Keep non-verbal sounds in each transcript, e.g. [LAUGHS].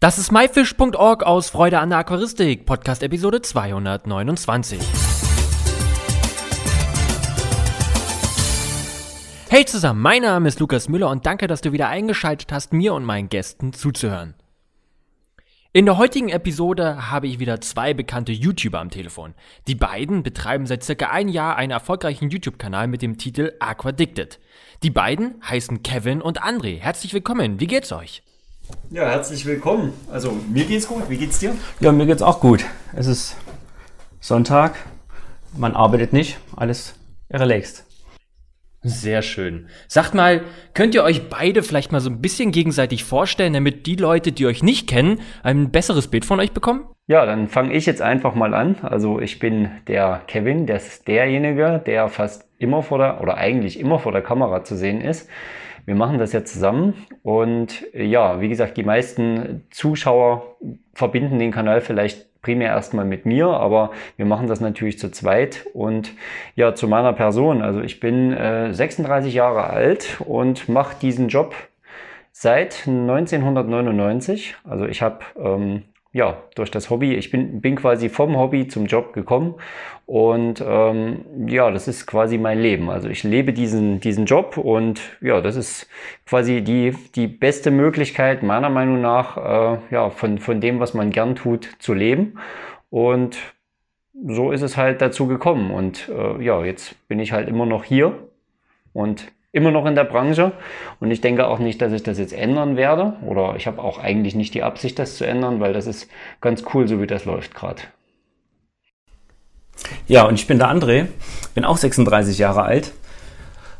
Das ist myfish.org aus Freude an der Aquaristik, Podcast Episode 229. Hey zusammen, mein Name ist Lukas Müller und danke, dass du wieder eingeschaltet hast, mir und meinen Gästen zuzuhören. In der heutigen Episode habe ich wieder zwei bekannte YouTuber am Telefon. Die beiden betreiben seit circa ein Jahr einen erfolgreichen YouTube-Kanal mit dem Titel Aquadicted. Die beiden heißen Kevin und André. Herzlich willkommen, wie geht's euch? Ja, herzlich willkommen. Also mir geht's gut. Wie geht's dir? Ja, mir geht's auch gut. Es ist Sonntag, man arbeitet nicht, alles relaxed. Sehr schön. Sagt mal, könnt ihr euch beide vielleicht mal so ein bisschen gegenseitig vorstellen, damit die Leute, die euch nicht kennen, ein besseres Bild von euch bekommen? Ja, dann fange ich jetzt einfach mal an. Also ich bin der Kevin, der ist derjenige, der fast immer vor der, oder eigentlich immer vor der Kamera zu sehen ist. Wir machen das ja zusammen und ja, wie gesagt, die meisten Zuschauer verbinden den Kanal vielleicht primär erstmal mit mir, aber wir machen das natürlich zu zweit und ja, zu meiner Person. Also ich bin äh, 36 Jahre alt und mache diesen Job seit 1999. Also ich habe ähm, ja, durch das Hobby. Ich bin, bin quasi vom Hobby zum Job gekommen und ähm, ja, das ist quasi mein Leben. Also ich lebe diesen, diesen Job und ja, das ist quasi die, die beste Möglichkeit meiner Meinung nach, äh, ja, von, von dem, was man gern tut, zu leben. Und so ist es halt dazu gekommen. Und äh, ja, jetzt bin ich halt immer noch hier und immer noch in der Branche und ich denke auch nicht, dass ich das jetzt ändern werde oder ich habe auch eigentlich nicht die Absicht, das zu ändern, weil das ist ganz cool, so wie das läuft gerade. Ja, und ich bin der André, bin auch 36 Jahre alt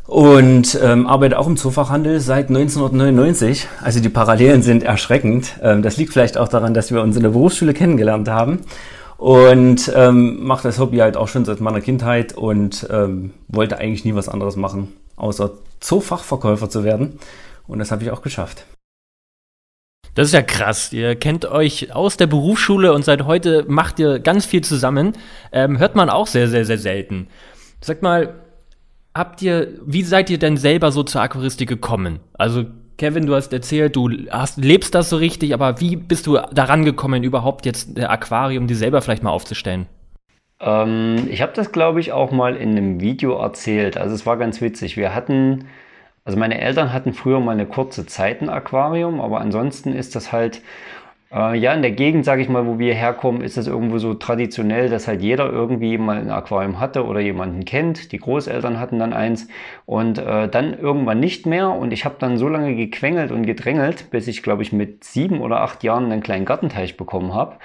und ähm, arbeite auch im Zoofachhandel seit 1999. Also die Parallelen sind erschreckend. Ähm, das liegt vielleicht auch daran, dass wir uns in der Berufsschule kennengelernt haben und ähm, mache das Hobby halt auch schon seit meiner Kindheit und ähm, wollte eigentlich nie was anderes machen außer Zoofachverkäufer zu werden. Und das habe ich auch geschafft. Das ist ja krass. Ihr kennt euch aus der Berufsschule und seit heute macht ihr ganz viel zusammen. Ähm, hört man auch sehr, sehr, sehr selten. Sag mal, habt ihr, wie seid ihr denn selber so zur Aquaristik gekommen? Also, Kevin, du hast erzählt, du hast, lebst das so richtig, aber wie bist du daran gekommen, überhaupt jetzt der Aquarium dir selber vielleicht mal aufzustellen? Ähm, ich habe das, glaube ich, auch mal in einem Video erzählt. Also es war ganz witzig. Wir hatten, also meine Eltern hatten früher mal eine kurze Zeit ein Aquarium, aber ansonsten ist das halt äh, ja, in der Gegend, sage ich mal, wo wir herkommen, ist es irgendwo so traditionell, dass halt jeder irgendwie mal ein Aquarium hatte oder jemanden kennt. Die Großeltern hatten dann eins und äh, dann irgendwann nicht mehr. Und ich habe dann so lange gequengelt und gedrängelt, bis ich, glaube ich, mit sieben oder acht Jahren einen kleinen Gartenteich bekommen habe.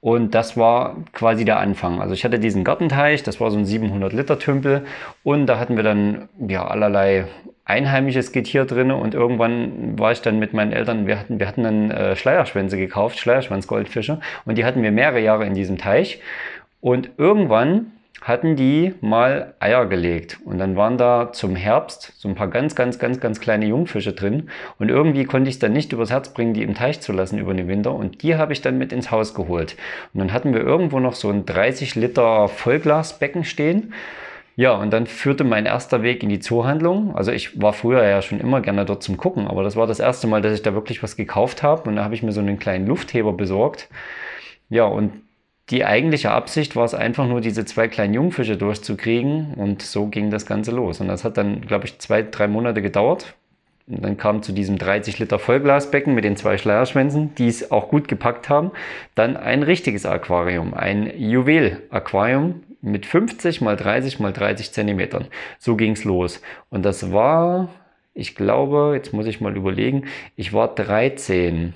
Und das war quasi der Anfang. Also ich hatte diesen Gartenteich, das war so ein 700 Liter Tümpel und da hatten wir dann ja allerlei einheimisches Getier drin und irgendwann war ich dann mit meinen Eltern, wir hatten, wir hatten dann äh, Schleierschwänze gekauft, Schleierschwanzgoldfische und die hatten wir mehrere Jahre in diesem Teich. Und irgendwann hatten die mal Eier gelegt. Und dann waren da zum Herbst so ein paar ganz, ganz, ganz, ganz kleine Jungfische drin. Und irgendwie konnte ich es dann nicht übers Herz bringen, die im Teich zu lassen über den Winter. Und die habe ich dann mit ins Haus geholt. Und dann hatten wir irgendwo noch so ein 30 Liter Vollglasbecken stehen ja, und dann führte mein erster Weg in die Zoohandlung. Also ich war früher ja schon immer gerne dort zum Gucken, aber das war das erste Mal, dass ich da wirklich was gekauft habe. Und da habe ich mir so einen kleinen Luftheber besorgt. Ja, und die eigentliche Absicht war es einfach nur, diese zwei kleinen Jungfische durchzukriegen. Und so ging das Ganze los. Und das hat dann, glaube ich, zwei, drei Monate gedauert. Und dann kam zu diesem 30 Liter Vollglasbecken mit den zwei Schleierschwänzen, die es auch gut gepackt haben, dann ein richtiges Aquarium, ein Juwel-Aquarium mit 50 mal 30 mal 30 Zentimetern. So ging's los. Und das war, ich glaube, jetzt muss ich mal überlegen, ich war 13.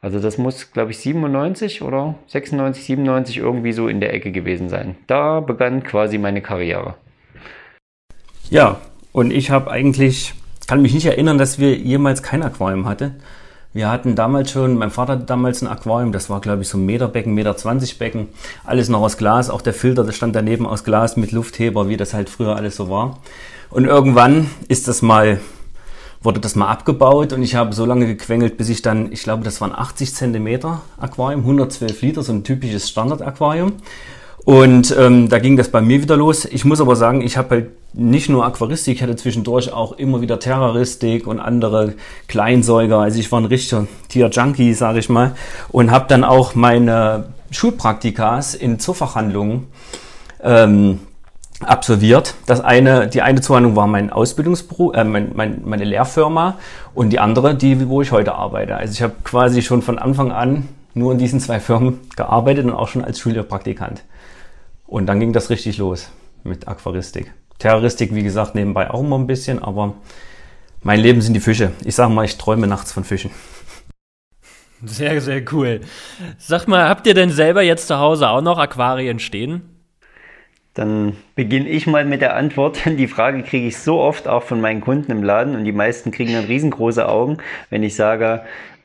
Also das muss, glaube ich, 97 oder 96, 97 irgendwie so in der Ecke gewesen sein. Da begann quasi meine Karriere. Ja, und ich habe eigentlich, kann mich nicht erinnern, dass wir jemals kein Aquarium hatten. Wir hatten damals schon, mein Vater hatte damals ein Aquarium, das war glaube ich so ein Meterbecken, Meter 20 Becken, alles noch aus Glas, auch der Filter, der stand daneben aus Glas mit Luftheber, wie das halt früher alles so war. Und irgendwann ist das mal, wurde das mal abgebaut und ich habe so lange gequengelt, bis ich dann, ich glaube, das waren 80 Zentimeter Aquarium, 112 Liter, so ein typisches Standard-Aquarium. Und ähm, da ging das bei mir wieder los. Ich muss aber sagen, ich habe halt nicht nur Aquaristik, ich hatte zwischendurch auch immer wieder Terroristik und andere Kleinsäuger. Also ich war ein richtiger Tier-Junkie, sage ich mal. Und habe dann auch meine Schulpraktikas in Zoofachhandlungen ähm, absolviert. Das eine, die eine Zuhandlung war mein Ausbildungsberuf, äh, mein, mein, meine Lehrfirma und die andere, die, wo ich heute arbeite. Also ich habe quasi schon von Anfang an nur in diesen zwei Firmen gearbeitet und auch schon als Schülerpraktikant. Und dann ging das richtig los mit Aquaristik. Terroristik, wie gesagt, nebenbei auch immer ein bisschen, aber mein Leben sind die Fische. Ich sage mal, ich träume nachts von Fischen. Sehr, sehr cool. Sag mal, habt ihr denn selber jetzt zu Hause auch noch Aquarien stehen? Dann beginne ich mal mit der Antwort. [LAUGHS] Die Frage kriege ich so oft auch von meinen Kunden im Laden und die meisten kriegen dann riesengroße Augen, wenn ich sage,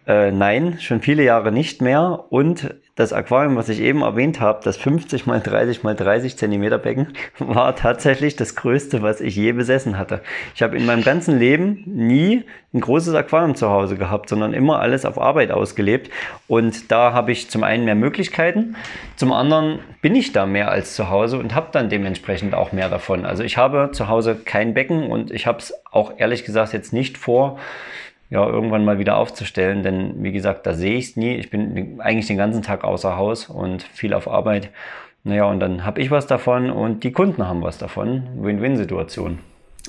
äh, nein, schon viele Jahre nicht mehr. Und das Aquarium, was ich eben erwähnt habe, das 50 mal 30 mal 30 Zentimeter Becken, [LAUGHS] war tatsächlich das größte, was ich je besessen hatte. Ich habe in meinem ganzen Leben nie ein großes Aquarium zu Hause gehabt, sondern immer alles auf Arbeit ausgelebt. Und da habe ich zum einen mehr Möglichkeiten, zum anderen bin ich da mehr als zu Hause und habe dann dementsprechend auch mehr davon. Also ich habe zu Hause kein Becken und ich habe es auch ehrlich gesagt jetzt nicht vor, ja, irgendwann mal wieder aufzustellen. Denn wie gesagt, da sehe ich es nie. Ich bin eigentlich den ganzen Tag außer Haus und viel auf Arbeit. Naja, und dann habe ich was davon und die Kunden haben was davon. Win-Win-Situation.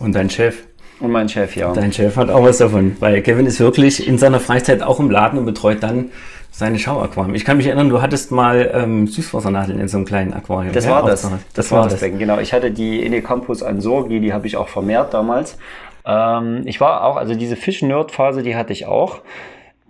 Und dein Chef? Und mein Chef, ja. Dein Chef hat auch was davon, weil Kevin ist wirklich in seiner Freizeit auch im Laden und betreut dann seine Schauaquarium. Ich kann mich erinnern, du hattest mal ähm, Süßwassernadeln in so einem kleinen Aquarium. Das ja, war das. Das, das war das Becken, genau. Ich hatte die Enecampus Ansorgi, die habe ich auch vermehrt damals. Ähm, ich war auch, also diese Fisch-Nerd-Phase, die hatte ich auch.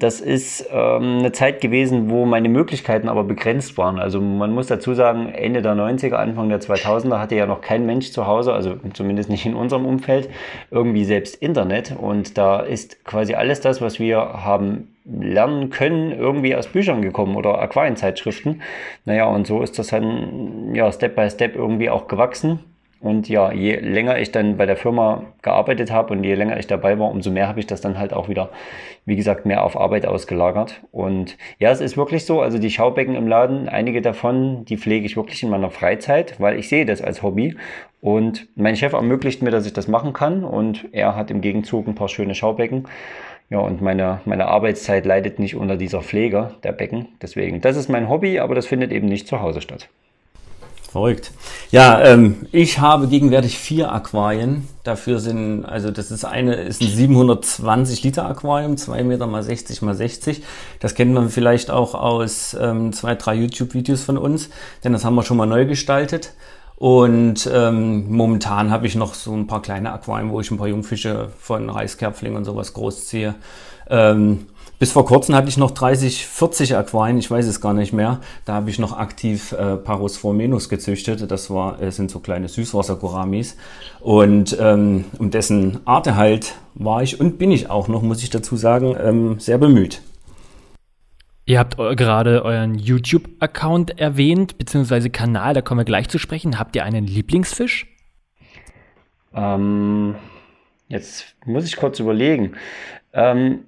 Das ist ähm, eine Zeit gewesen, wo meine Möglichkeiten aber begrenzt waren. Also man muss dazu sagen, Ende der 90er, Anfang der 2000er hatte ja noch kein Mensch zu Hause, also zumindest nicht in unserem Umfeld, irgendwie selbst Internet. Und da ist quasi alles das, was wir haben lernen können, irgendwie aus Büchern gekommen oder Aquarienzeitschriften. Naja, und so ist das dann ja Step by Step irgendwie auch gewachsen. Und ja, je länger ich dann bei der Firma gearbeitet habe und je länger ich dabei war, umso mehr habe ich das dann halt auch wieder, wie gesagt, mehr auf Arbeit ausgelagert. Und ja, es ist wirklich so, also die Schaubecken im Laden, einige davon, die pflege ich wirklich in meiner Freizeit, weil ich sehe das als Hobby. Und mein Chef ermöglicht mir, dass ich das machen kann und er hat im Gegenzug ein paar schöne Schaubecken. Ja, und meine, meine Arbeitszeit leidet nicht unter dieser Pflege der Becken. Deswegen, das ist mein Hobby, aber das findet eben nicht zu Hause statt. Verrückt. Ja, ähm, ich habe gegenwärtig vier Aquarien. Dafür sind, also das ist eine, ist ein 720 Liter Aquarium, zwei Meter mal 60 mal 60. Das kennt man vielleicht auch aus ähm, zwei, drei YouTube-Videos von uns, denn das haben wir schon mal neu gestaltet. Und ähm, momentan habe ich noch so ein paar kleine Aquarien, wo ich ein paar Jungfische von Reiskerpfling und sowas großziehe. Ähm, bis vor kurzem hatte ich noch 30, 40 Aquarien, ich weiß es gar nicht mehr. Da habe ich noch aktiv äh, Paros formenus gezüchtet. Das war, äh, sind so kleine Süßwasser-Goramis. Und ähm, um dessen Arterhalt war ich und bin ich auch noch, muss ich dazu sagen, ähm, sehr bemüht. Ihr habt gerade euren YouTube-Account erwähnt, beziehungsweise Kanal, da kommen wir gleich zu sprechen. Habt ihr einen Lieblingsfisch? Ähm, jetzt muss ich kurz überlegen. Ähm,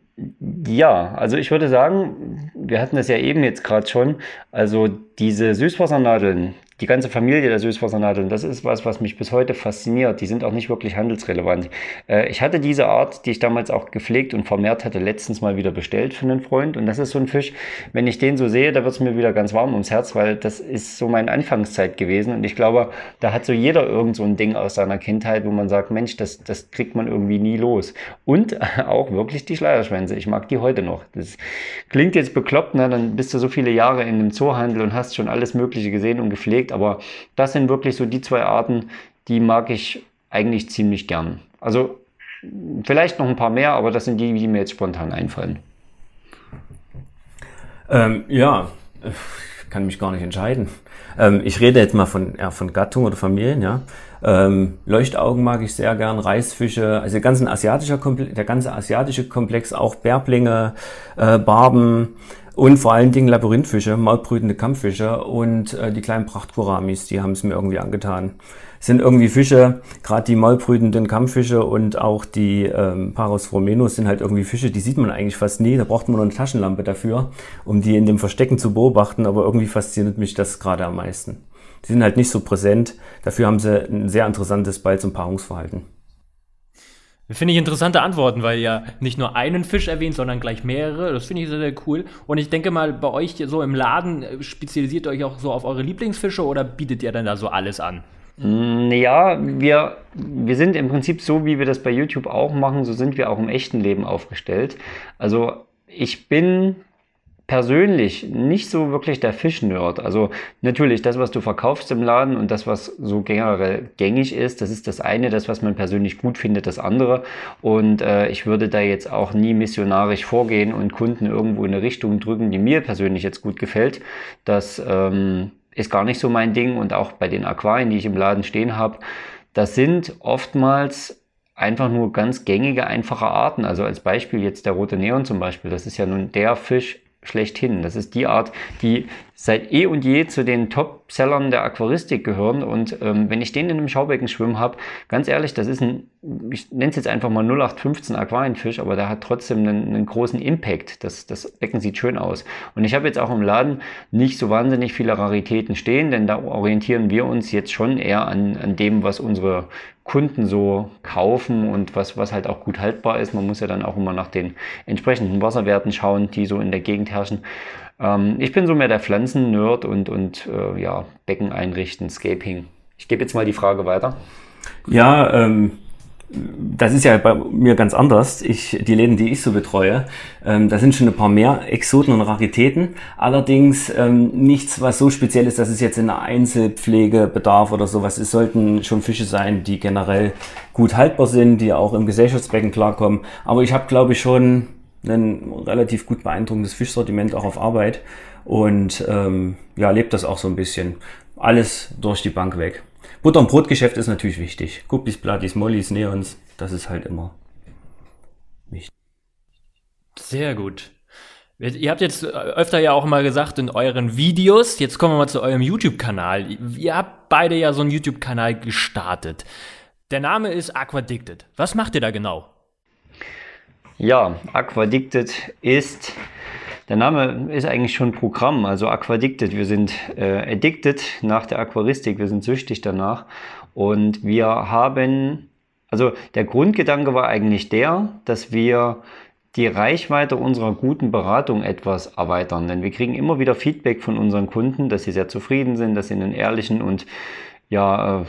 ja, also ich würde sagen, wir hatten das ja eben jetzt gerade schon. Also diese Süßwassernadeln, die ganze Familie der Süßwassernadeln, das ist was, was mich bis heute fasziniert. Die sind auch nicht wirklich handelsrelevant. Äh, ich hatte diese Art, die ich damals auch gepflegt und vermehrt hatte, letztens mal wieder bestellt für einen Freund. Und das ist so ein Fisch, wenn ich den so sehe, da wird es mir wieder ganz warm ums Herz, weil das ist so meine Anfangszeit gewesen. Und ich glaube, da hat so jeder irgend so ein Ding aus seiner Kindheit, wo man sagt, Mensch, das, das kriegt man irgendwie nie los. Und [LAUGHS] auch wirklich die Schleierschwänze. Ich mag die heute noch. Das klingt jetzt bekloppt, ne? dann bist du so viele Jahre in einem Zoohandel und hast schon alles Mögliche gesehen und gepflegt aber das sind wirklich so die zwei Arten, die mag ich eigentlich ziemlich gern. Also vielleicht noch ein paar mehr, aber das sind die, die mir jetzt spontan einfallen. Ähm, ja, ich kann mich gar nicht entscheiden. Ähm, ich rede jetzt mal von, ja, von Gattung oder Familien, ja. Ähm, Leuchtaugen mag ich sehr gern, Reisfische, also der ganze asiatische Komplex, der ganze asiatische Komplex, auch Bärblinge, äh, Barben, und vor allen Dingen Labyrinthfische, mautbrütende Kampffische und äh, die kleinen Prachtkoramis, die haben es mir irgendwie angetan. Es sind irgendwie Fische, gerade die maulbrütenden Kampffische und auch die ähm, Paros fromenus sind halt irgendwie Fische, die sieht man eigentlich fast nie. Da braucht man nur eine Taschenlampe dafür, um die in dem Verstecken zu beobachten, aber irgendwie fasziniert mich das gerade am meisten. Die sind halt nicht so präsent. Dafür haben sie ein sehr interessantes Balz- und Paarungsverhalten. Finde ich interessante Antworten, weil ihr nicht nur einen Fisch erwähnt, sondern gleich mehrere. Das finde ich sehr, sehr cool. Und ich denke mal, bei euch so im Laden äh, spezialisiert ihr euch auch so auf eure Lieblingsfische oder bietet ihr dann da so alles an? Mm, ja, wir, wir sind im Prinzip so, wie wir das bei YouTube auch machen, so sind wir auch im echten Leben aufgestellt. Also ich bin persönlich nicht so wirklich der Fischnerd. Also natürlich das, was du verkaufst im Laden und das, was so generell gängig ist, das ist das eine, das, was man persönlich gut findet, das andere. Und äh, ich würde da jetzt auch nie missionarisch vorgehen und Kunden irgendwo in eine Richtung drücken, die mir persönlich jetzt gut gefällt. Das ähm, ist gar nicht so mein Ding. Und auch bei den Aquarien, die ich im Laden stehen habe, das sind oftmals einfach nur ganz gängige, einfache Arten. Also als Beispiel jetzt der rote Neon zum Beispiel. Das ist ja nun der Fisch, schlechthin. Das ist die Art, die seit eh und je zu den Top-Sellern der Aquaristik gehören. Und ähm, wenn ich den in einem Schaubecken schwimmen habe, ganz ehrlich, das ist ein, ich nenne es jetzt einfach mal 0815 Aquarienfisch, aber der hat trotzdem einen, einen großen Impact. Das, das Becken sieht schön aus. Und ich habe jetzt auch im Laden nicht so wahnsinnig viele Raritäten stehen, denn da orientieren wir uns jetzt schon eher an, an dem, was unsere Kunden so kaufen und was, was halt auch gut haltbar ist. Man muss ja dann auch immer nach den entsprechenden Wasserwerten schauen, die so in der Gegend herrschen. Ähm, ich bin so mehr der Pflanzen-Nerd und, und äh, ja, Becken einrichten, Scaping. Ich gebe jetzt mal die Frage weiter. Ja, ähm, das ist ja bei mir ganz anders. Ich, die Läden, die ich so betreue, ähm, da sind schon ein paar mehr Exoten und Raritäten. Allerdings ähm, nichts, was so speziell ist, dass es jetzt in der Einzelpflege bedarf oder sowas. Es sollten schon Fische sein, die generell gut haltbar sind, die auch im Gesellschaftsbecken klarkommen. Aber ich habe, glaube ich, schon ein relativ gut beeindruckendes Fischsortiment auch auf Arbeit und ähm, ja, lebt das auch so ein bisschen. Alles durch die Bank weg. Butter- und Brotgeschäft ist natürlich wichtig. Guppies, Plattis, Mollys, Neons, das ist halt immer wichtig. Sehr gut. Ihr habt jetzt öfter ja auch mal gesagt in euren Videos, jetzt kommen wir mal zu eurem YouTube-Kanal. Ihr habt beide ja so einen YouTube-Kanal gestartet. Der Name ist Aquadicted. Was macht ihr da genau? Ja, Aquadicted ist der Name ist eigentlich schon Programm, also Aquadicted. Wir sind äh, addicted nach der Aquaristik, wir sind süchtig danach. Und wir haben, also der Grundgedanke war eigentlich der, dass wir die Reichweite unserer guten Beratung etwas erweitern. Denn wir kriegen immer wieder Feedback von unseren Kunden, dass sie sehr zufrieden sind, dass sie einen ehrlichen und ja, äh,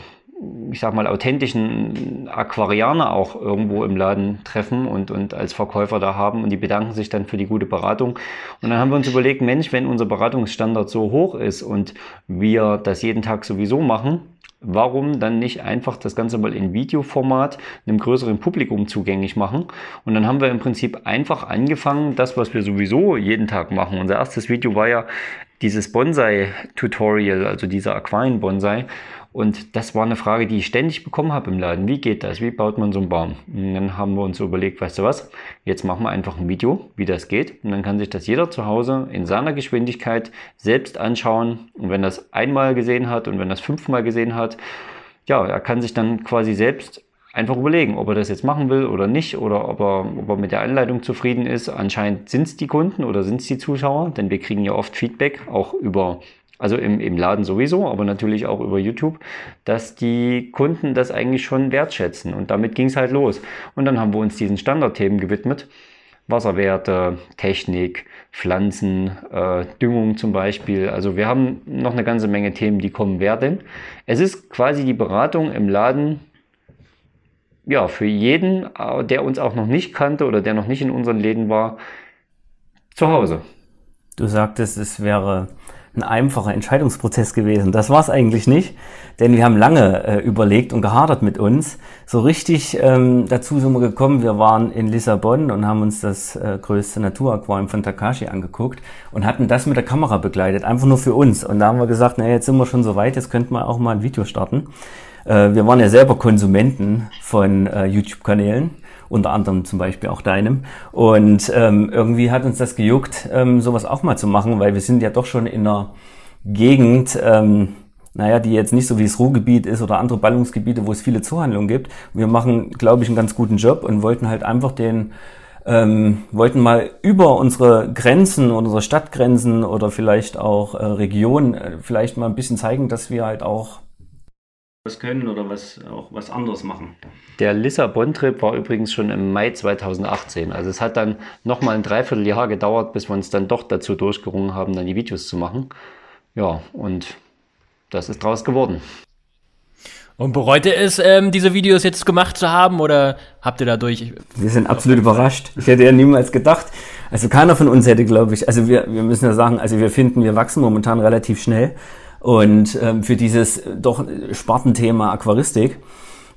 ich sag mal, authentischen Aquarianer auch irgendwo im Laden treffen und, und als Verkäufer da haben und die bedanken sich dann für die gute Beratung. Und dann haben wir uns überlegt, Mensch, wenn unser Beratungsstandard so hoch ist und wir das jeden Tag sowieso machen, warum dann nicht einfach das Ganze mal in Videoformat einem größeren Publikum zugänglich machen? Und dann haben wir im Prinzip einfach angefangen, das, was wir sowieso jeden Tag machen. Unser erstes Video war ja dieses Bonsai-Tutorial, also dieser Aquarien-Bonsai. Und das war eine Frage, die ich ständig bekommen habe im Laden. Wie geht das? Wie baut man so einen Baum? Und dann haben wir uns überlegt, weißt du was? Jetzt machen wir einfach ein Video, wie das geht. Und dann kann sich das jeder zu Hause in seiner Geschwindigkeit selbst anschauen. Und wenn das einmal gesehen hat und wenn das fünfmal gesehen hat, ja, er kann sich dann quasi selbst einfach überlegen, ob er das jetzt machen will oder nicht oder ob er, ob er mit der Anleitung zufrieden ist. Anscheinend sind es die Kunden oder sind es die Zuschauer, denn wir kriegen ja oft Feedback, auch über also im, im Laden sowieso, aber natürlich auch über YouTube, dass die Kunden das eigentlich schon wertschätzen. Und damit ging es halt los. Und dann haben wir uns diesen Standardthemen gewidmet. Wasserwerte, Technik, Pflanzen, äh, Düngung zum Beispiel. Also wir haben noch eine ganze Menge Themen, die kommen werden. Es ist quasi die Beratung im Laden, ja, für jeden, äh, der uns auch noch nicht kannte oder der noch nicht in unseren Läden war, zu Hause. Du sagtest, es wäre ein einfacher Entscheidungsprozess gewesen. Das war es eigentlich nicht, denn wir haben lange äh, überlegt und gehadert mit uns. So richtig ähm, dazu sind wir gekommen, wir waren in Lissabon und haben uns das äh, größte Naturaquarium von Takashi angeguckt und hatten das mit der Kamera begleitet, einfach nur für uns. Und da haben wir gesagt, naja, jetzt sind wir schon so weit, jetzt könnten wir auch mal ein Video starten. Äh, wir waren ja selber Konsumenten von äh, YouTube-Kanälen unter anderem zum Beispiel auch deinem. Und ähm, irgendwie hat uns das gejuckt, ähm, sowas auch mal zu machen, weil wir sind ja doch schon in einer Gegend, ähm, naja, die jetzt nicht so wie das Ruhrgebiet ist oder andere Ballungsgebiete, wo es viele Zuhandlungen gibt. Wir machen, glaube ich, einen ganz guten Job und wollten halt einfach den ähm, wollten mal über unsere Grenzen, unsere Stadtgrenzen oder vielleicht auch äh, Regionen äh, vielleicht mal ein bisschen zeigen, dass wir halt auch was können oder was auch was anderes machen. Der Lissabon-Trip war übrigens schon im Mai 2018. Also es hat dann nochmal ein Dreivierteljahr gedauert, bis wir uns dann doch dazu durchgerungen haben, dann die Videos zu machen. Ja, und das ist draus geworden. Und bereut ihr es, ähm, diese Videos jetzt gemacht zu haben oder habt ihr dadurch. Wir sind absolut überrascht. Ich hätte ja niemals gedacht. Also keiner von uns hätte, glaube ich, also wir, wir müssen ja sagen, also wir finden, wir wachsen momentan relativ schnell. Und ähm, für dieses doch Spartenthema Aquaristik.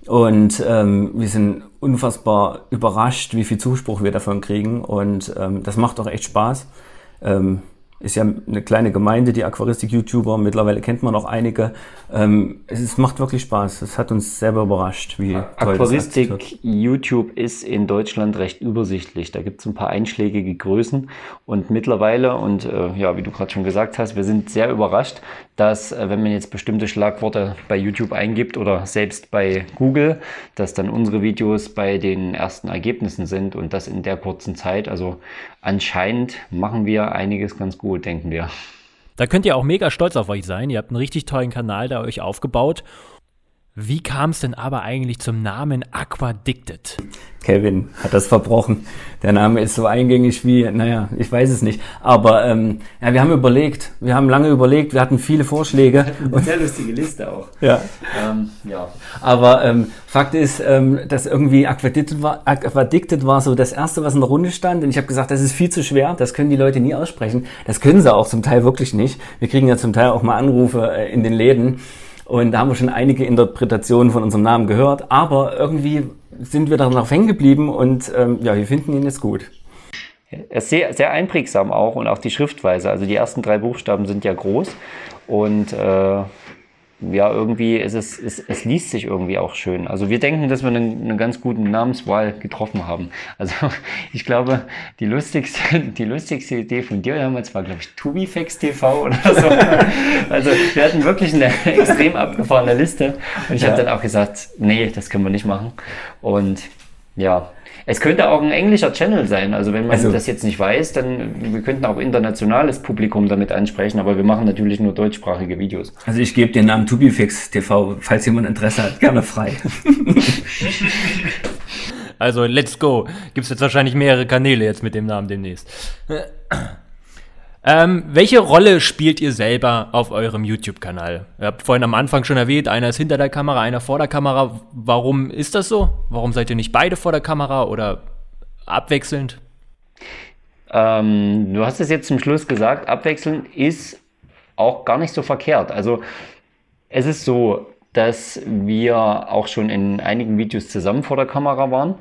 Und ähm, wir sind unfassbar überrascht, wie viel Zuspruch wir davon kriegen. Und ähm, das macht auch echt Spaß. Ähm, ist ja eine kleine Gemeinde, die Aquaristik-YouTuber. Mittlerweile kennt man auch einige. Ähm, es, es, macht wirklich Spaß. Es hat uns selber überrascht, wie Aquaristik-YouTube ist in Deutschland recht übersichtlich. Da gibt es ein paar einschlägige Größen und mittlerweile, und äh, ja, wie du gerade schon gesagt hast, wir sind sehr überrascht, dass äh, wenn man jetzt bestimmte Schlagworte bei YouTube eingibt oder selbst bei Google, dass dann unsere Videos bei den ersten Ergebnissen sind und das in der kurzen Zeit. Also anscheinend machen wir einiges ganz gut, denken wir. Da könnt ihr auch mega stolz auf euch sein. Ihr habt einen richtig tollen Kanal da euch aufgebaut. Wie kam es denn aber eigentlich zum Namen Aquadicted? Kevin hat das verbrochen. Der Name ist so eingängig wie, naja, ich weiß es nicht. Aber ähm, ja, wir haben überlegt, wir haben lange überlegt, wir hatten viele Vorschläge. Eine sehr lustige Liste auch. Ja. Ähm, ja. Aber ähm, Fakt ist, ähm, dass irgendwie Aquadicted war, Aquadicted war so das Erste, was in der Runde stand. Und ich habe gesagt, das ist viel zu schwer, das können die Leute nie aussprechen. Das können sie auch zum Teil wirklich nicht. Wir kriegen ja zum Teil auch mal Anrufe äh, in den Läden. Und da haben wir schon einige Interpretationen von unserem Namen gehört, aber irgendwie sind wir darauf hängen geblieben und ähm, ja, wir finden ihn jetzt gut. Er ist sehr, sehr einprägsam auch und auch die Schriftweise. Also die ersten drei Buchstaben sind ja groß und äh, ja, irgendwie ist es, es, es liest sich irgendwie auch schön. Also wir denken, dass wir eine, eine ganz gute Namenswahl getroffen haben. Also [LAUGHS] ich glaube, die lustigste, [LAUGHS] die lustigste Idee von dir damals war, glaube ich, Tubifex TV oder so. [LAUGHS] Also wir hatten wirklich eine extrem abgefahrene Liste. Und ich ja. habe dann auch gesagt, nee, das können wir nicht machen. Und ja, es könnte auch ein englischer Channel sein. Also wenn man also, das jetzt nicht weiß, dann wir könnten auch internationales Publikum damit ansprechen, aber wir machen natürlich nur deutschsprachige Videos. Also ich gebe den Namen Tubifix TV, falls jemand Interesse hat, gerne frei. [LAUGHS] also let's go. Gibt es jetzt wahrscheinlich mehrere Kanäle jetzt mit dem Namen demnächst. Ähm, welche Rolle spielt ihr selber auf eurem YouTube-Kanal? Ihr habt vorhin am Anfang schon erwähnt, einer ist hinter der Kamera, einer vor der Kamera. Warum ist das so? Warum seid ihr nicht beide vor der Kamera oder abwechselnd? Ähm, du hast es jetzt zum Schluss gesagt, abwechselnd ist auch gar nicht so verkehrt. Also es ist so, dass wir auch schon in einigen Videos zusammen vor der Kamera waren.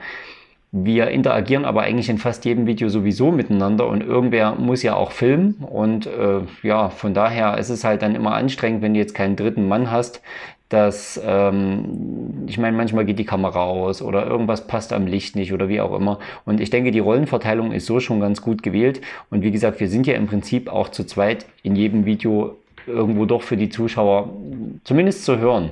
Wir interagieren aber eigentlich in fast jedem Video sowieso miteinander und irgendwer muss ja auch filmen und äh, ja, von daher ist es halt dann immer anstrengend, wenn du jetzt keinen dritten Mann hast, dass, ähm, ich meine, manchmal geht die Kamera aus oder irgendwas passt am Licht nicht oder wie auch immer. Und ich denke, die Rollenverteilung ist so schon ganz gut gewählt. Und wie gesagt, wir sind ja im Prinzip auch zu zweit in jedem Video irgendwo doch für die Zuschauer zumindest zu hören.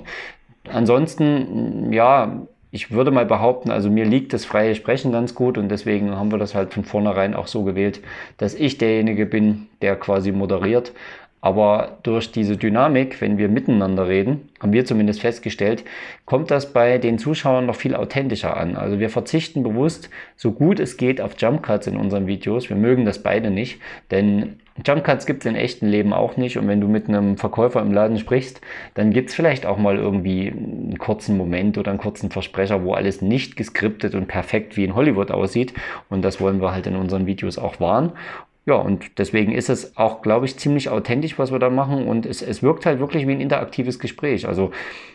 Ansonsten, ja, ich würde mal behaupten, also mir liegt das freie Sprechen ganz gut und deswegen haben wir das halt von vornherein auch so gewählt, dass ich derjenige bin, der quasi moderiert. Aber durch diese Dynamik, wenn wir miteinander reden, haben wir zumindest festgestellt, kommt das bei den Zuschauern noch viel authentischer an. Also wir verzichten bewusst, so gut es geht, auf Jump Cuts in unseren Videos. Wir mögen das beide nicht, denn Jump Cuts gibt es im echten Leben auch nicht. Und wenn du mit einem Verkäufer im Laden sprichst, dann gibt es vielleicht auch mal irgendwie einen kurzen Moment oder einen kurzen Versprecher, wo alles nicht geskriptet und perfekt wie in Hollywood aussieht. Und das wollen wir halt in unseren Videos auch wahren. Ja, und deswegen ist es auch, glaube ich, ziemlich authentisch, was wir da machen. Und es, es wirkt halt wirklich wie ein interaktives Gespräch. Also,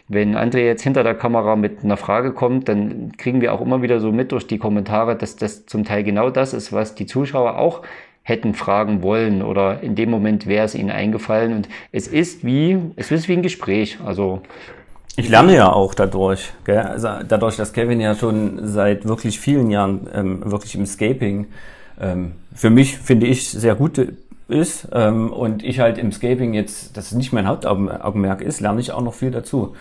wenn André jetzt hinter der Kamera mit einer Frage kommt, dann kriegen wir auch immer wieder so mit durch die Kommentare, dass das zum Teil genau das ist, was die Zuschauer auch hätten fragen wollen oder in dem Moment wäre es ihnen eingefallen und es ist wie, es ist wie ein Gespräch, also ich lerne ja auch dadurch, gell? Also dadurch, dass Kevin ja schon seit wirklich vielen Jahren ähm, wirklich im Scaping ähm, für mich, finde ich, sehr gut ist ähm, und ich halt im Scaping jetzt, das nicht mein Hauptaugenmerk ist, lerne ich auch noch viel dazu.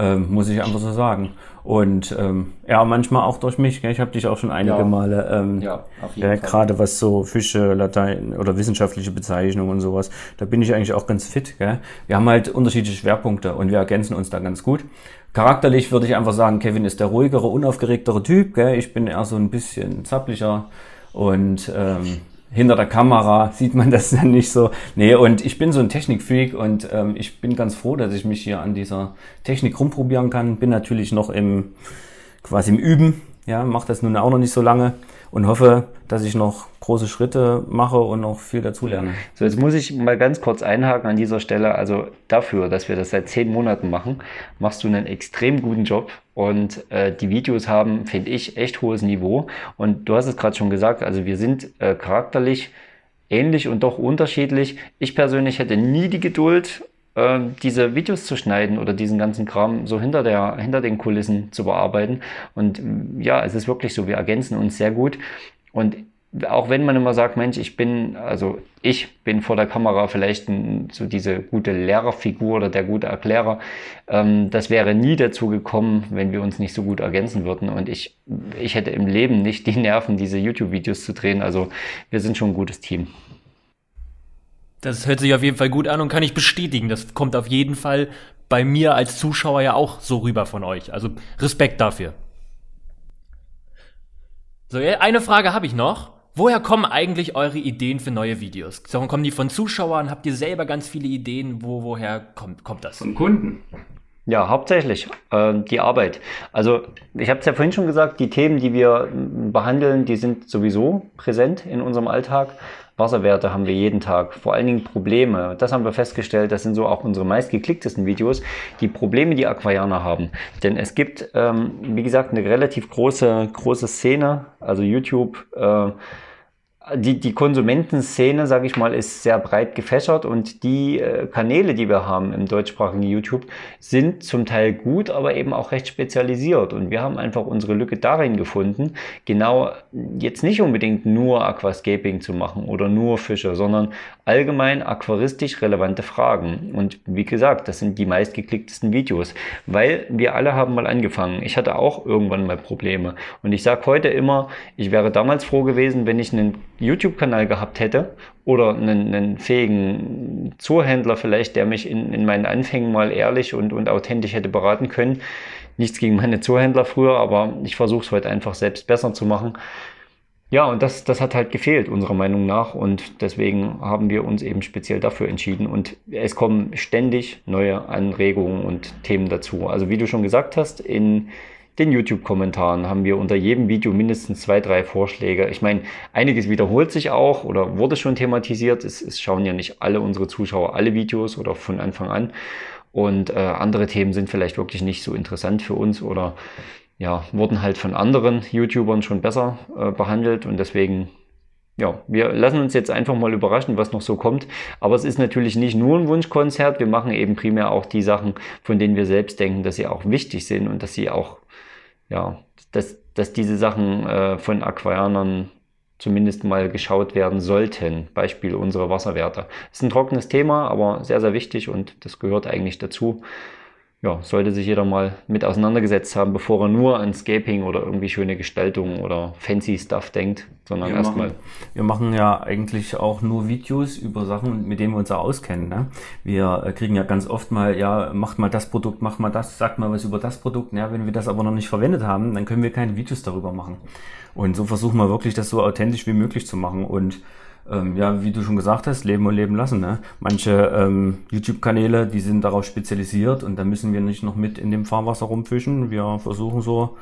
Ähm, muss ich einfach so sagen. Und ähm, ja, manchmal auch durch mich. Gell? Ich habe dich auch schon einige Ja. Male, ähm, Ja, Fall. gerade was so Fische, Latein oder wissenschaftliche Bezeichnungen und sowas, da bin ich eigentlich auch ganz fit. Gell? Wir haben halt unterschiedliche Schwerpunkte und wir ergänzen uns da ganz gut. Charakterlich würde ich einfach sagen, Kevin ist der ruhigere, unaufgeregtere Typ. Gell? Ich bin eher so ein bisschen zapplicher und ähm, hinter der Kamera sieht man das [LAUGHS] dann nicht so. Nee, und ich bin so ein Technikfreak und ähm, ich bin ganz froh, dass ich mich hier an dieser Technik rumprobieren kann. Bin natürlich noch im quasi im Üben, ja, mache das nun auch noch nicht so lange und hoffe, dass ich noch große Schritte mache und noch viel dazulerne. So, jetzt muss ich mal ganz kurz einhaken an dieser Stelle. Also dafür, dass wir das seit zehn Monaten machen, machst du einen extrem guten Job und äh, die Videos haben, finde ich, echt hohes Niveau. Und du hast es gerade schon gesagt, also wir sind äh, charakterlich ähnlich und doch unterschiedlich. Ich persönlich hätte nie die Geduld, äh, diese Videos zu schneiden oder diesen ganzen Kram so hinter der, hinter den Kulissen zu bearbeiten. Und mm, ja, es ist wirklich so, wir ergänzen uns sehr gut. Und auch wenn man immer sagt, Mensch, ich bin, also ich bin vor der Kamera vielleicht so diese gute Lehrerfigur oder der gute Erklärer, ähm, das wäre nie dazu gekommen, wenn wir uns nicht so gut ergänzen würden. Und ich, ich hätte im Leben nicht die Nerven, diese YouTube-Videos zu drehen. Also wir sind schon ein gutes Team. Das hört sich auf jeden Fall gut an und kann ich bestätigen. Das kommt auf jeden Fall bei mir als Zuschauer ja auch so rüber von euch. Also Respekt dafür. So, eine Frage habe ich noch. Woher kommen eigentlich eure Ideen für neue Videos? Kommen die von Zuschauern? Habt ihr selber ganz viele Ideen? Wo, woher kommt, kommt das? Kunden. Ja, hauptsächlich äh, die Arbeit. Also ich habe es ja vorhin schon gesagt, die Themen, die wir m, behandeln, die sind sowieso präsent in unserem Alltag. Wasserwerte haben wir jeden Tag, vor allen Dingen Probleme. Das haben wir festgestellt, das sind so auch unsere meistgeklicktesten Videos, die Probleme, die Aquarianer haben. Denn es gibt, ähm, wie gesagt, eine relativ große, große Szene, also YouTube, äh, die, die Konsumentenszene, sage ich mal, ist sehr breit gefächert und die äh, Kanäle, die wir haben im deutschsprachigen YouTube, sind zum Teil gut, aber eben auch recht spezialisiert. Und wir haben einfach unsere Lücke darin gefunden, genau jetzt nicht unbedingt nur Aquascaping zu machen oder nur Fische, sondern allgemein aquaristisch relevante Fragen. Und wie gesagt, das sind die meistgeklicktesten Videos, weil wir alle haben mal angefangen. Ich hatte auch irgendwann mal Probleme. Und ich sage heute immer, ich wäre damals froh gewesen, wenn ich einen YouTube-Kanal gehabt hätte oder einen, einen fähigen Zoohändler vielleicht, der mich in, in meinen Anfängen mal ehrlich und, und authentisch hätte beraten können. Nichts gegen meine Zoohändler früher, aber ich versuche es heute einfach selbst besser zu machen. Ja, und das, das hat halt gefehlt, unserer Meinung nach. Und deswegen haben wir uns eben speziell dafür entschieden. Und es kommen ständig neue Anregungen und Themen dazu. Also wie du schon gesagt hast, in den YouTube-Kommentaren haben wir unter jedem Video mindestens zwei, drei Vorschläge. Ich meine, einiges wiederholt sich auch oder wurde schon thematisiert. Es, es schauen ja nicht alle unsere Zuschauer alle Videos oder von Anfang an. Und äh, andere Themen sind vielleicht wirklich nicht so interessant für uns oder ja, wurden halt von anderen YouTubern schon besser äh, behandelt und deswegen, ja, wir lassen uns jetzt einfach mal überraschen, was noch so kommt. Aber es ist natürlich nicht nur ein Wunschkonzert, wir machen eben primär auch die Sachen, von denen wir selbst denken, dass sie auch wichtig sind und dass sie auch, ja, dass, dass diese Sachen äh, von Aquarianern zumindest mal geschaut werden sollten. Beispiel unsere Wasserwerte. Ist ein trockenes Thema, aber sehr, sehr wichtig und das gehört eigentlich dazu ja, sollte sich jeder mal mit auseinandergesetzt haben, bevor er nur an Scaping oder irgendwie schöne Gestaltung oder fancy Stuff denkt, sondern erstmal. wir machen ja eigentlich auch nur Videos über Sachen, mit denen wir uns auch auskennen. Ne? Wir äh, kriegen ja ganz oft mal, ja, macht mal das Produkt, macht mal das, sagt mal was über das Produkt. Ja, wenn wir das aber noch nicht verwendet haben, dann können wir keine Videos darüber machen. Und so versuchen wir wirklich, das so authentisch wie möglich zu machen. Und ähm, ja, wie du schon gesagt hast, leben und leben lassen. Ne? Manche ähm, YouTube-Kanäle, die sind darauf spezialisiert und da müssen wir nicht noch mit in dem Fahrwasser rumfischen. Wir versuchen so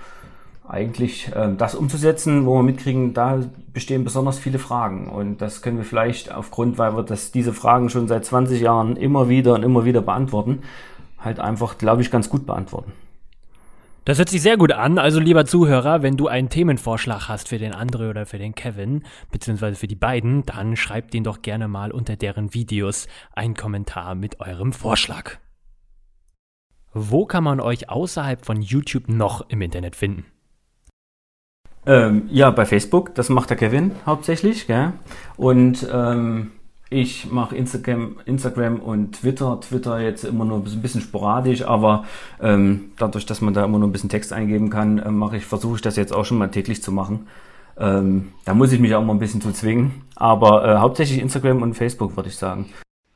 eigentlich ähm, das umzusetzen, wo wir mitkriegen, da bestehen besonders viele Fragen. Und das können wir vielleicht aufgrund, weil wir das, diese Fragen schon seit 20 Jahren immer wieder und immer wieder beantworten, halt einfach, glaube ich, ganz gut beantworten. Das hört sich sehr gut an. Also, lieber Zuhörer, wenn du einen Themenvorschlag hast für den André oder für den Kevin, beziehungsweise für die beiden, dann schreibt den doch gerne mal unter deren Videos einen Kommentar mit eurem Vorschlag. Wo kann man euch außerhalb von YouTube noch im Internet finden? Ähm, ja, bei Facebook, das macht der Kevin hauptsächlich, gell? Und ähm, Ich mache Instagram, Instagram und Twitter. Twitter jetzt immer nur ein bisschen sporadisch, aber ähm, dadurch, dass man da immer nur ein bisschen Text eingeben kann, äh, mache ich, versuche ich das jetzt auch schon mal täglich zu machen. Ähm, da muss ich mich auch mal ein bisschen zu zwingen. Aber äh, hauptsächlich Instagram und Facebook, würde ich sagen.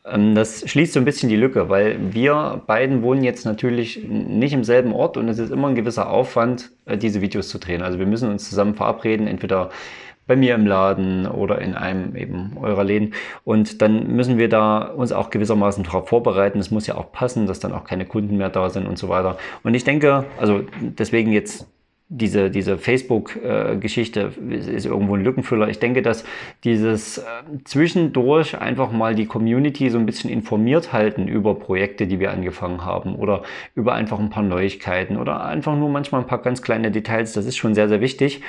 Ähm, das schließt so ein bisschen die Lücke, weil wir beiden wohnen jetzt natürlich nicht im selben Ort und es ist immer ein gewisser Aufwand, äh, diese Videos zu drehen. Also wir müssen uns zusammen verabreden, entweder bei mir im Laden oder in einem eben eurer Läden. Und dann müssen wir da uns auch gewissermaßen darauf vorbereiten. Es muss ja auch passen, dass dann auch keine Kunden mehr da sind und so weiter. Und ich denke, also deswegen jetzt diese, diese Facebook-Geschichte ist irgendwo ein Lückenfüller. Ich denke, dass dieses äh, zwischendurch einfach mal die Community so ein bisschen informiert halten über Projekte, die wir angefangen haben oder über einfach ein paar Neuigkeiten oder einfach nur manchmal ein paar ganz kleine Details, das ist schon sehr, sehr wichtig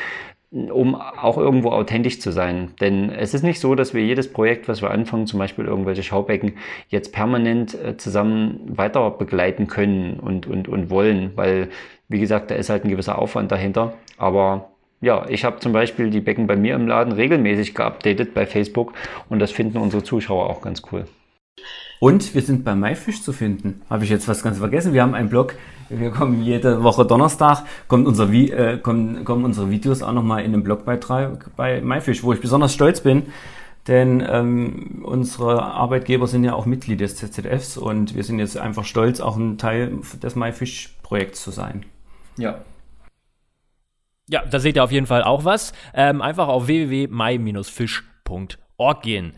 um auch irgendwo authentisch zu sein. Denn es ist nicht so, dass wir jedes Projekt, was wir anfangen, zum Beispiel irgendwelche Schaubecken, jetzt permanent äh, zusammen weiter begleiten können und, und, und wollen, weil, wie gesagt, da ist halt ein gewisser Aufwand dahinter. Aber ja, ich habe zum Beispiel die Becken bei mir im Laden regelmäßig geupdatet bei Facebook und das finden unsere Zuschauer auch ganz cool. Und wir sind bei MyFish zu finden. Habe ich jetzt was ganz vergessen? Wir haben einen Blog. Wir kommen jede Woche Donnerstag, kommt unser, äh, kommen, kommen unsere Videos auch nochmal in einem Blogbeitrag bei MyFish, wo ich besonders stolz bin. Denn ähm, unsere Arbeitgeber sind ja auch Mitglied des ZZFs und wir sind jetzt einfach stolz, auch ein Teil des MyFish-Projekts zu sein. Ja. Ja, da seht ihr auf jeden Fall auch was. Ähm, einfach auf www.my-fish.org gehen.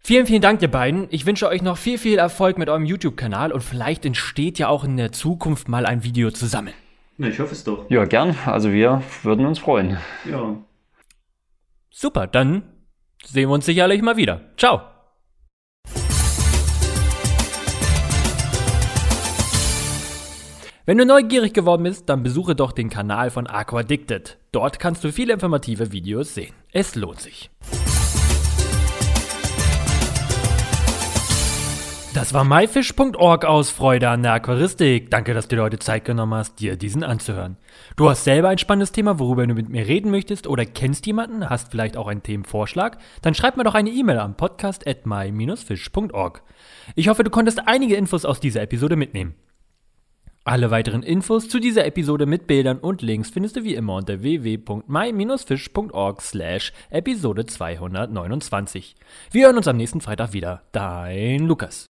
Vielen, vielen Dank, ihr beiden. Ich wünsche euch noch viel, viel Erfolg mit eurem YouTube-Kanal und vielleicht entsteht ja auch in der Zukunft mal ein Video zusammen. Na, ich hoffe es doch. Ja, gern. Also wir würden uns freuen. Ja. Super, dann sehen wir uns sicherlich mal wieder. Ciao. Wenn du neugierig geworden bist, dann besuche doch den Kanal von Aquadicted. Dort kannst du viele informative Videos sehen. Es lohnt sich. Das war myfish.org aus Freude an der Aquaristik. Danke, dass du dir heute Zeit genommen hast, dir diesen anzuhören. Du hast selber ein spannendes Thema, worüber du mit mir reden möchtest oder kennst jemanden, hast vielleicht auch einen Themenvorschlag? Dann schreib mir doch eine E-Mail an podcast at my-fish.org. Ich hoffe, du konntest einige Infos aus dieser Episode mitnehmen. Alle weiteren Infos zu dieser Episode mit Bildern und Links findest du wie immer unter www.my-fish.org slash Episode 229. Wir hören uns am nächsten Freitag wieder. Dein Lukas.